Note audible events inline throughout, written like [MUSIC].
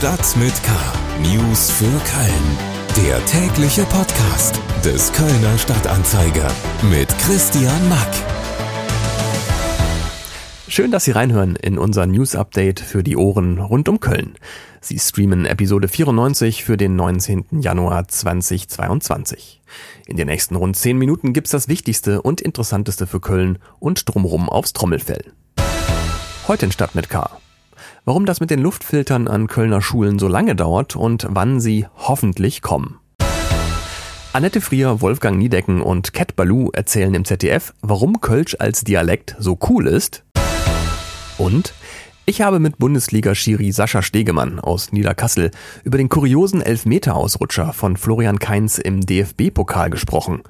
Stadt mit K. News für Köln. Der tägliche Podcast des Kölner Stadtanzeiger mit Christian Mack. Schön, dass Sie reinhören in unser News Update für die Ohren rund um Köln. Sie streamen Episode 94 für den 19. Januar 2022. In den nächsten rund 10 Minuten gibt's das Wichtigste und Interessanteste für Köln und drumherum aufs Trommelfell. Heute in Stadt mit K. Warum das mit den Luftfiltern an Kölner Schulen so lange dauert und wann sie hoffentlich kommen. Annette Frier, Wolfgang Niedecken und Cat Balou erzählen im ZDF, warum Kölsch als Dialekt so cool ist. Und ich habe mit Bundesliga-Schiri Sascha Stegemann aus Niederkassel über den kuriosen Elfmeter-Ausrutscher von Florian Kainz im DFB-Pokal gesprochen.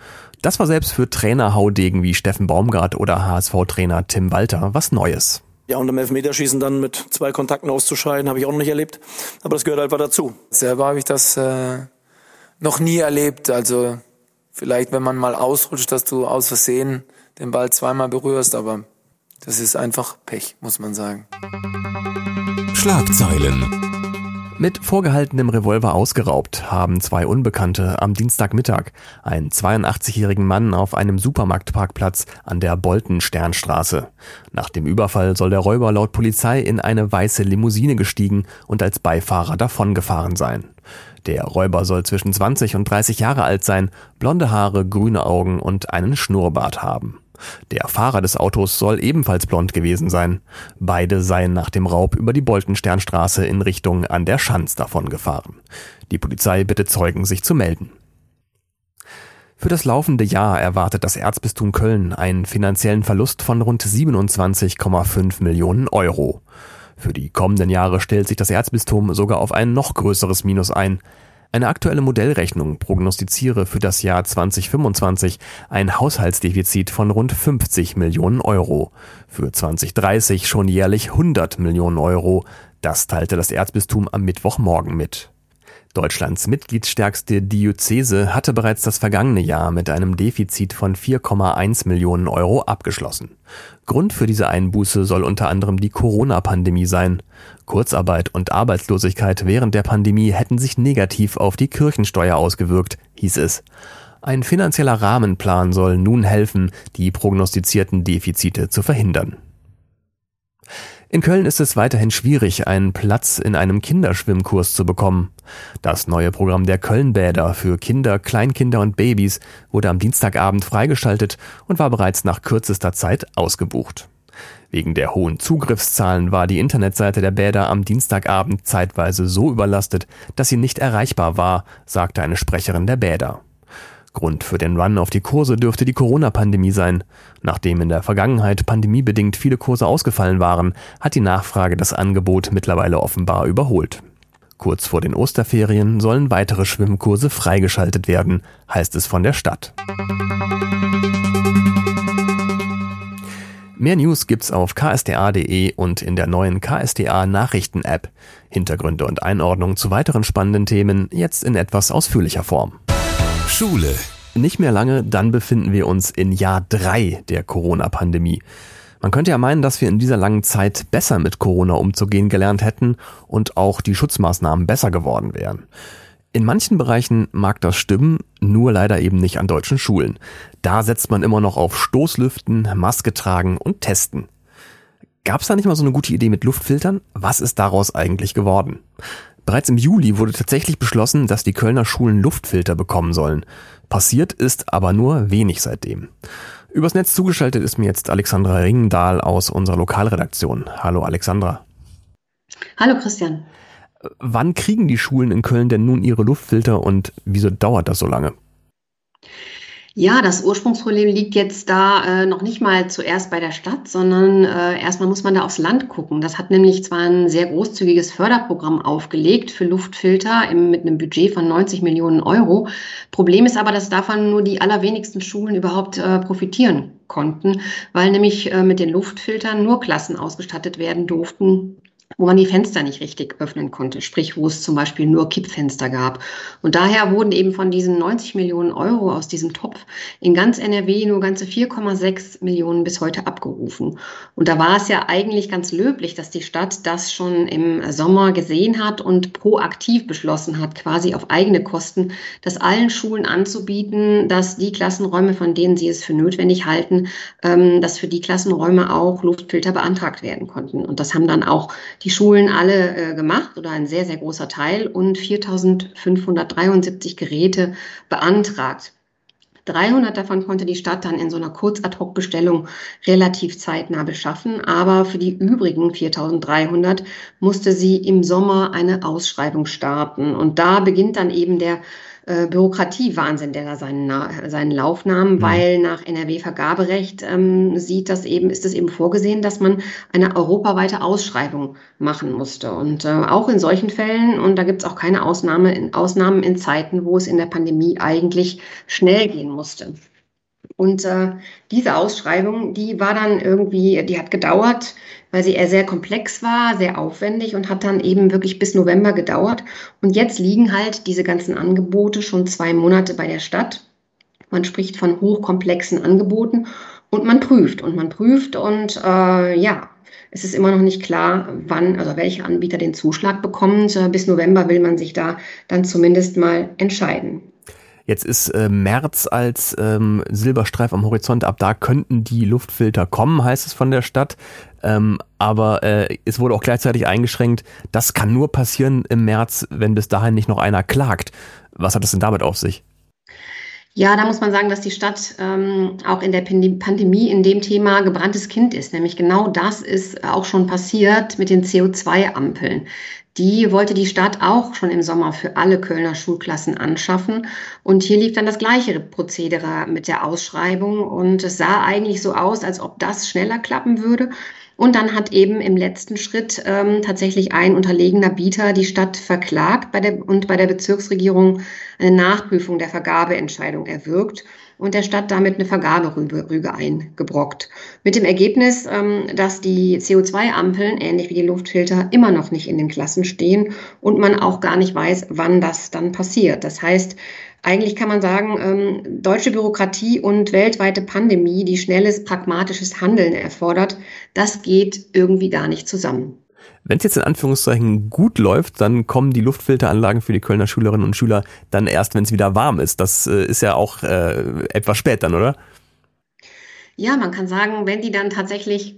Das war selbst für Trainer-Haudegen wie Steffen Baumgart oder HSV-Trainer Tim Walter was Neues. Ja, und im Elfmeterschießen dann mit zwei Kontakten auszuscheiden, habe ich auch noch nicht erlebt. Aber das gehört einfach dazu. Selber habe ich das äh, noch nie erlebt. Also vielleicht, wenn man mal ausrutscht, dass du aus Versehen den Ball zweimal berührst, aber das ist einfach Pech, muss man sagen. Schlagzeilen. Mit vorgehaltenem Revolver ausgeraubt haben zwei Unbekannte am Dienstagmittag einen 82-jährigen Mann auf einem Supermarktparkplatz an der Bolten-Sternstraße. Nach dem Überfall soll der Räuber laut Polizei in eine weiße Limousine gestiegen und als Beifahrer davongefahren sein. Der Räuber soll zwischen 20 und 30 Jahre alt sein, blonde Haare, grüne Augen und einen Schnurrbart haben. Der Fahrer des Autos soll ebenfalls blond gewesen sein. Beide seien nach dem Raub über die Boltensternstraße in Richtung an der Schanz davongefahren. Die Polizei bittet Zeugen, sich zu melden. Für das laufende Jahr erwartet das Erzbistum Köln einen finanziellen Verlust von rund 27,5 Millionen Euro. Für die kommenden Jahre stellt sich das Erzbistum sogar auf ein noch größeres Minus ein. Eine aktuelle Modellrechnung prognostiziere für das Jahr 2025 ein Haushaltsdefizit von rund 50 Millionen Euro. Für 2030 schon jährlich 100 Millionen Euro. Das teilte das Erzbistum am Mittwochmorgen mit. Deutschlands mitgliedsstärkste Diözese hatte bereits das vergangene Jahr mit einem Defizit von 4,1 Millionen Euro abgeschlossen. Grund für diese Einbuße soll unter anderem die Corona-Pandemie sein. Kurzarbeit und Arbeitslosigkeit während der Pandemie hätten sich negativ auf die Kirchensteuer ausgewirkt, hieß es. Ein finanzieller Rahmenplan soll nun helfen, die prognostizierten Defizite zu verhindern. In Köln ist es weiterhin schwierig, einen Platz in einem Kinderschwimmkurs zu bekommen. Das neue Programm der Kölnbäder für Kinder, Kleinkinder und Babys wurde am Dienstagabend freigeschaltet und war bereits nach kürzester Zeit ausgebucht. Wegen der hohen Zugriffszahlen war die Internetseite der Bäder am Dienstagabend zeitweise so überlastet, dass sie nicht erreichbar war, sagte eine Sprecherin der Bäder. Grund für den Run auf die Kurse dürfte die Corona-Pandemie sein. Nachdem in der Vergangenheit pandemiebedingt viele Kurse ausgefallen waren, hat die Nachfrage das Angebot mittlerweile offenbar überholt. Kurz vor den Osterferien sollen weitere Schwimmkurse freigeschaltet werden, heißt es von der Stadt. Mehr News gibt's auf ksda.de und in der neuen KSDA Nachrichten App. Hintergründe und Einordnung zu weiteren spannenden Themen jetzt in etwas ausführlicher Form. Schule. Nicht mehr lange, dann befinden wir uns in Jahr drei der Corona-Pandemie. Man könnte ja meinen, dass wir in dieser langen Zeit besser mit Corona umzugehen gelernt hätten und auch die Schutzmaßnahmen besser geworden wären. In manchen Bereichen mag das stimmen, nur leider eben nicht an deutschen Schulen. Da setzt man immer noch auf Stoßlüften, Maske tragen und Testen. Gab es da nicht mal so eine gute Idee mit Luftfiltern? Was ist daraus eigentlich geworden? Bereits im Juli wurde tatsächlich beschlossen, dass die Kölner Schulen Luftfilter bekommen sollen. Passiert ist aber nur wenig seitdem. Übers Netz zugeschaltet ist mir jetzt Alexandra Ringendahl aus unserer Lokalredaktion. Hallo Alexandra. Hallo Christian. Wann kriegen die Schulen in Köln denn nun ihre Luftfilter und wieso dauert das so lange? Ja, das Ursprungsproblem liegt jetzt da äh, noch nicht mal zuerst bei der Stadt, sondern äh, erstmal muss man da aufs Land gucken. Das hat nämlich zwar ein sehr großzügiges Förderprogramm aufgelegt für Luftfilter im, mit einem Budget von 90 Millionen Euro. Problem ist aber, dass davon nur die allerwenigsten Schulen überhaupt äh, profitieren konnten, weil nämlich äh, mit den Luftfiltern nur Klassen ausgestattet werden durften, wo man die Fenster nicht richtig öffnen konnte, sprich wo es zum Beispiel nur Kippfenster gab. Und daher wurden eben von diesen 90 Millionen Euro aus diesem Topf in ganz NRW nur ganze 4,6 Millionen bis heute abgerufen. Und da war es ja eigentlich ganz löblich, dass die Stadt das schon im Sommer gesehen hat und proaktiv beschlossen hat, quasi auf eigene Kosten, das allen Schulen anzubieten, dass die Klassenräume, von denen sie es für notwendig halten, ähm, dass für die Klassenräume auch Luftfilter beantragt werden konnten. Und das haben dann auch die Schulen alle äh, gemacht oder ein sehr, sehr großer Teil und 4.573 Geräte beantragt. 300 davon konnte die Stadt dann in so einer Kurz-Ad-Hoc-Bestellung relativ zeitnah beschaffen, aber für die übrigen 4300 musste sie im Sommer eine Ausschreibung starten. Und da beginnt dann eben der äh, Bürokratiewahnsinn, der da seinen, seinen Lauf nahm, mhm. weil nach NRW-Vergaberecht ähm, sieht das eben, ist es eben vorgesehen, dass man eine europaweite Ausschreibung machen musste. Und äh, auch in solchen Fällen, und da gibt es auch keine Ausnahme, in, Ausnahmen in Zeiten, wo es in der Pandemie eigentlich schnell gehen musste. Und äh, diese Ausschreibung, die war dann irgendwie, die hat gedauert, weil sie eher sehr komplex war, sehr aufwendig und hat dann eben wirklich bis November gedauert. Und jetzt liegen halt diese ganzen Angebote schon zwei Monate bei der Stadt. Man spricht von hochkomplexen Angeboten und man prüft und man prüft und äh, ja, es ist immer noch nicht klar, wann, also welcher Anbieter den Zuschlag bekommt. Bis November will man sich da dann zumindest mal entscheiden. Jetzt ist äh, März als ähm, Silberstreif am Horizont. Ab da könnten die Luftfilter kommen, heißt es von der Stadt. Ähm, aber äh, es wurde auch gleichzeitig eingeschränkt, das kann nur passieren im März, wenn bis dahin nicht noch einer klagt. Was hat es denn damit auf sich? Ja, da muss man sagen, dass die Stadt ähm, auch in der Pandemie in dem Thema gebranntes Kind ist. Nämlich genau das ist auch schon passiert mit den CO2-Ampeln. Die wollte die Stadt auch schon im Sommer für alle Kölner Schulklassen anschaffen. Und hier lief dann das gleiche Prozedere mit der Ausschreibung. Und es sah eigentlich so aus, als ob das schneller klappen würde. Und dann hat eben im letzten Schritt ähm, tatsächlich ein unterlegener Bieter die Stadt verklagt bei der, und bei der Bezirksregierung eine Nachprüfung der Vergabeentscheidung erwirkt und der Stadt damit eine Vergaberüge eingebrockt. Mit dem Ergebnis, ähm, dass die CO2-Ampeln, ähnlich wie die Luftfilter, immer noch nicht in den Klassen stehen und man auch gar nicht weiß, wann das dann passiert. Das heißt, eigentlich kann man sagen, ähm, deutsche Bürokratie und weltweite Pandemie, die schnelles, pragmatisches Handeln erfordert, das geht irgendwie gar nicht zusammen. Wenn es jetzt in Anführungszeichen gut läuft, dann kommen die Luftfilteranlagen für die Kölner Schülerinnen und Schüler dann erst, wenn es wieder warm ist. Das äh, ist ja auch äh, etwas spät dann, oder? Ja, man kann sagen, wenn die dann tatsächlich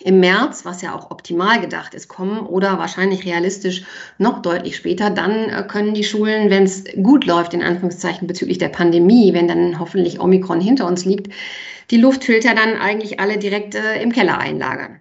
im März, was ja auch optimal gedacht ist, kommen oder wahrscheinlich realistisch noch deutlich später, dann äh, können die Schulen, wenn es gut läuft, in Anführungszeichen bezüglich der Pandemie, wenn dann hoffentlich Omikron hinter uns liegt, die Luftfilter dann eigentlich alle direkt äh, im Keller einlagern.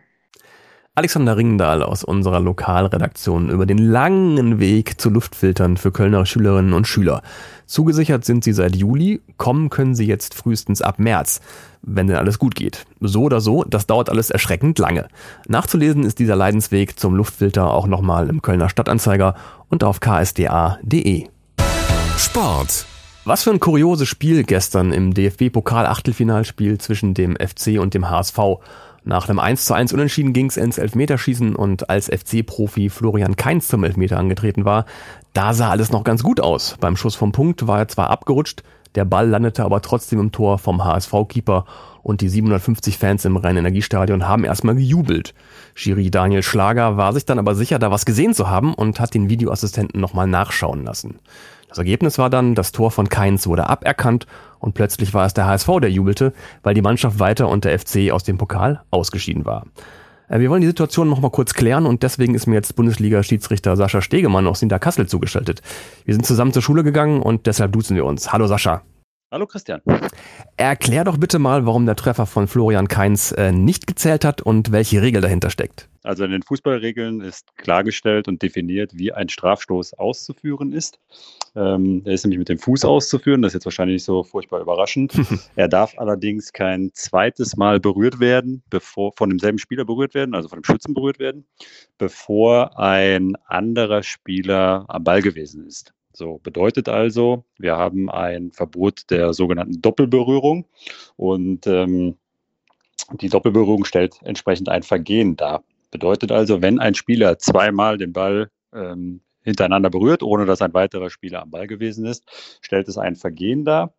Alexander Ringendahl aus unserer Lokalredaktion über den langen Weg zu Luftfiltern für Kölner Schülerinnen und Schüler. Zugesichert sind sie seit Juli, kommen können sie jetzt frühestens ab März, wenn denn alles gut geht. So oder so, das dauert alles erschreckend lange. Nachzulesen ist dieser Leidensweg zum Luftfilter auch nochmal im Kölner Stadtanzeiger und auf ksda.de. Sport. Was für ein kurioses Spiel gestern im DFB-Pokal-Achtelfinalspiel zwischen dem FC und dem HSV. Nach einem 1 zu 1 Unentschieden ging es ins Elfmeterschießen und als FC-Profi Florian Kainz zum Elfmeter angetreten war, da sah alles noch ganz gut aus. Beim Schuss vom Punkt war er zwar abgerutscht, der Ball landete aber trotzdem im Tor vom HSV-Keeper und die 750 Fans im Rhein-Energiestadion haben erstmal gejubelt. Schiri Daniel Schlager war sich dann aber sicher, da was gesehen zu haben und hat den Videoassistenten nochmal nachschauen lassen. Das Ergebnis war dann, das Tor von Keins wurde aberkannt und plötzlich war es der HSV, der jubelte, weil die Mannschaft weiter und der FC aus dem Pokal ausgeschieden war. Äh, wir wollen die Situation noch mal kurz klären und deswegen ist mir jetzt Bundesliga-Schiedsrichter Sascha Stegemann aus Sinterkassel zugeschaltet. Wir sind zusammen zur Schule gegangen und deshalb duzen wir uns. Hallo Sascha. Hallo Christian. Erklär doch bitte mal, warum der Treffer von Florian Kainz äh, nicht gezählt hat und welche Regel dahinter steckt. Also in den Fußballregeln ist klargestellt und definiert, wie ein Strafstoß auszuführen ist. Ähm, er ist nämlich mit dem Fuß auszuführen, das ist jetzt wahrscheinlich nicht so furchtbar überraschend. [LAUGHS] er darf allerdings kein zweites Mal berührt werden, bevor von demselben Spieler berührt werden, also von dem Schützen berührt werden, bevor ein anderer Spieler am Ball gewesen ist. So bedeutet also, wir haben ein Verbot der sogenannten Doppelberührung und ähm, die Doppelberührung stellt entsprechend ein Vergehen dar. Bedeutet also, wenn ein Spieler zweimal den Ball ähm, hintereinander berührt, ohne dass ein weiterer Spieler am Ball gewesen ist, stellt es ein Vergehen dar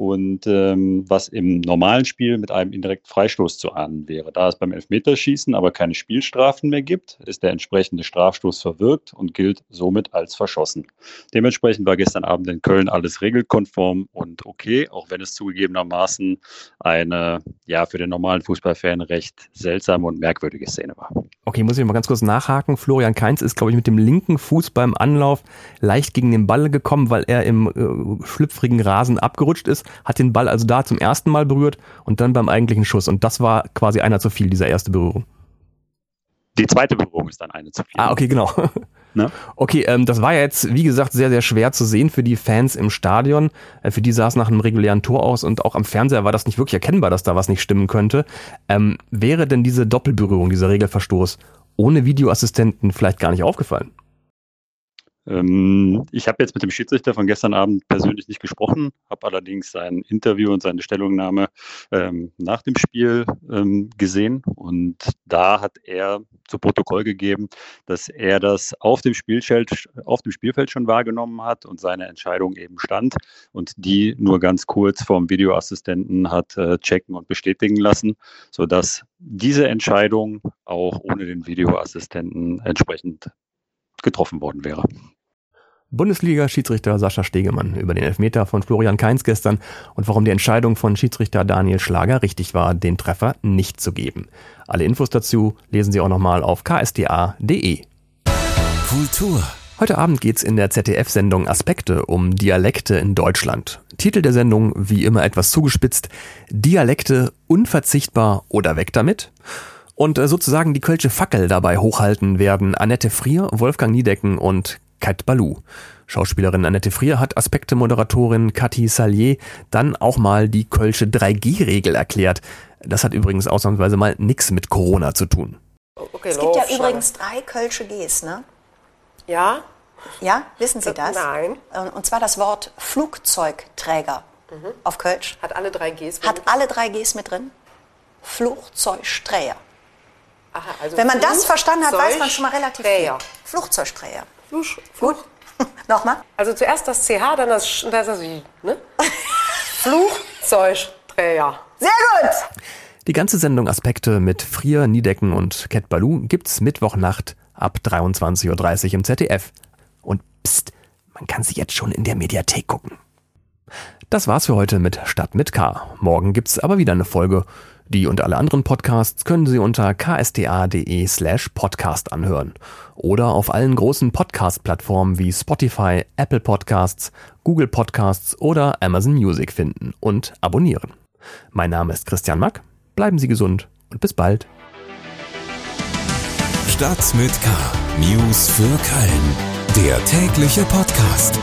und ähm, was im normalen Spiel mit einem indirekten Freistoß zu ahnen wäre. Da es beim Elfmeterschießen aber keine Spielstrafen mehr gibt, ist der entsprechende Strafstoß verwirkt und gilt somit als verschossen. Dementsprechend war gestern Abend in Köln alles regelkonform und okay, auch wenn es zugegebenermaßen eine ja für den normalen Fußballfan recht seltsame und merkwürdige Szene war. Okay, muss ich mal ganz kurz nachhaken. Florian Kainz ist, glaube ich, mit dem linken Fuß beim Anlauf leicht gegen den Ball gekommen, weil er im äh, schlüpfrigen Rasen abgerutscht ist hat den Ball also da zum ersten Mal berührt und dann beim eigentlichen Schuss. Und das war quasi einer zu viel, dieser erste Berührung. Die zweite Berührung ist dann eine zu viel. Ah, okay, genau. [LAUGHS] Ne? Okay, ähm, das war ja jetzt, wie gesagt, sehr, sehr schwer zu sehen für die Fans im Stadion. Äh, für die sah es nach einem regulären Tor aus und auch am Fernseher war das nicht wirklich erkennbar, dass da was nicht stimmen könnte. Ähm, wäre denn diese Doppelberührung, dieser Regelverstoß ohne Videoassistenten vielleicht gar nicht aufgefallen? Ähm, ich habe jetzt mit dem Schiedsrichter von gestern Abend persönlich nicht gesprochen, habe allerdings sein Interview und seine Stellungnahme ähm, nach dem Spiel ähm, gesehen und da hat er zu Protokoll gegeben, dass er das auf dem Spielfeld, auf dem Spielfeld schon wahrgenommen hat und seine Entscheidung eben stand und die nur ganz kurz vom Videoassistenten hat äh, checken und bestätigen lassen, sodass diese Entscheidung auch ohne den Videoassistenten entsprechend getroffen worden wäre. Bundesliga-Schiedsrichter Sascha Stegemann über den Elfmeter von Florian Kainz gestern und warum die Entscheidung von Schiedsrichter Daniel Schlager richtig war, den Treffer nicht zu geben. Alle Infos dazu lesen Sie auch nochmal auf ksda.de. Kultur. Heute Abend geht's in der ZDF-Sendung Aspekte um Dialekte in Deutschland. Titel der Sendung, wie immer etwas zugespitzt, Dialekte unverzichtbar oder weg damit? Und äh, sozusagen die Kölsche Fackel dabei hochhalten werden Annette Frier, Wolfgang Niedecken und Kat Balou. Schauspielerin Annette Frier hat Aspekte-Moderatorin Cathy Salier dann auch mal die Kölsche 3G-Regel erklärt. Das hat übrigens ausnahmsweise mal nichts mit Corona zu tun. Okay, es gibt ja übrigens drei Kölsche Gs, ne? Ja? Ja, wissen Sie das? Nein. Und zwar das Wort Flugzeugträger mhm. auf Kölsch. Hat alle drei Gs mit Hat alle drei Gs mit drin? Flugzeugsträger. Aha, also Wenn man das verstanden hat, weiß man schon mal relativ viel. Flugzeugträger. Fluch, Fluch. [LAUGHS] Nochmal? Also zuerst das CH, dann das, das, das ne? [LAUGHS] Flugzeugträger. Sehr gut! Die ganze Sendung Aspekte mit Frier, Niedecken und Cat Balou gibt's Mittwochnacht ab 23.30 Uhr im ZDF. Und pst, man kann sie jetzt schon in der Mediathek gucken. Das war's für heute mit Stadt mit K. Morgen gibt's aber wieder eine Folge. Die und alle anderen Podcasts können Sie unter ksta.de slash podcast anhören oder auf allen großen Podcast-Plattformen wie Spotify, Apple Podcasts, Google Podcasts oder Amazon Music finden und abonnieren. Mein Name ist Christian Mack, bleiben Sie gesund und bis bald. Stadt mit K. News für Köln. Der tägliche Podcast.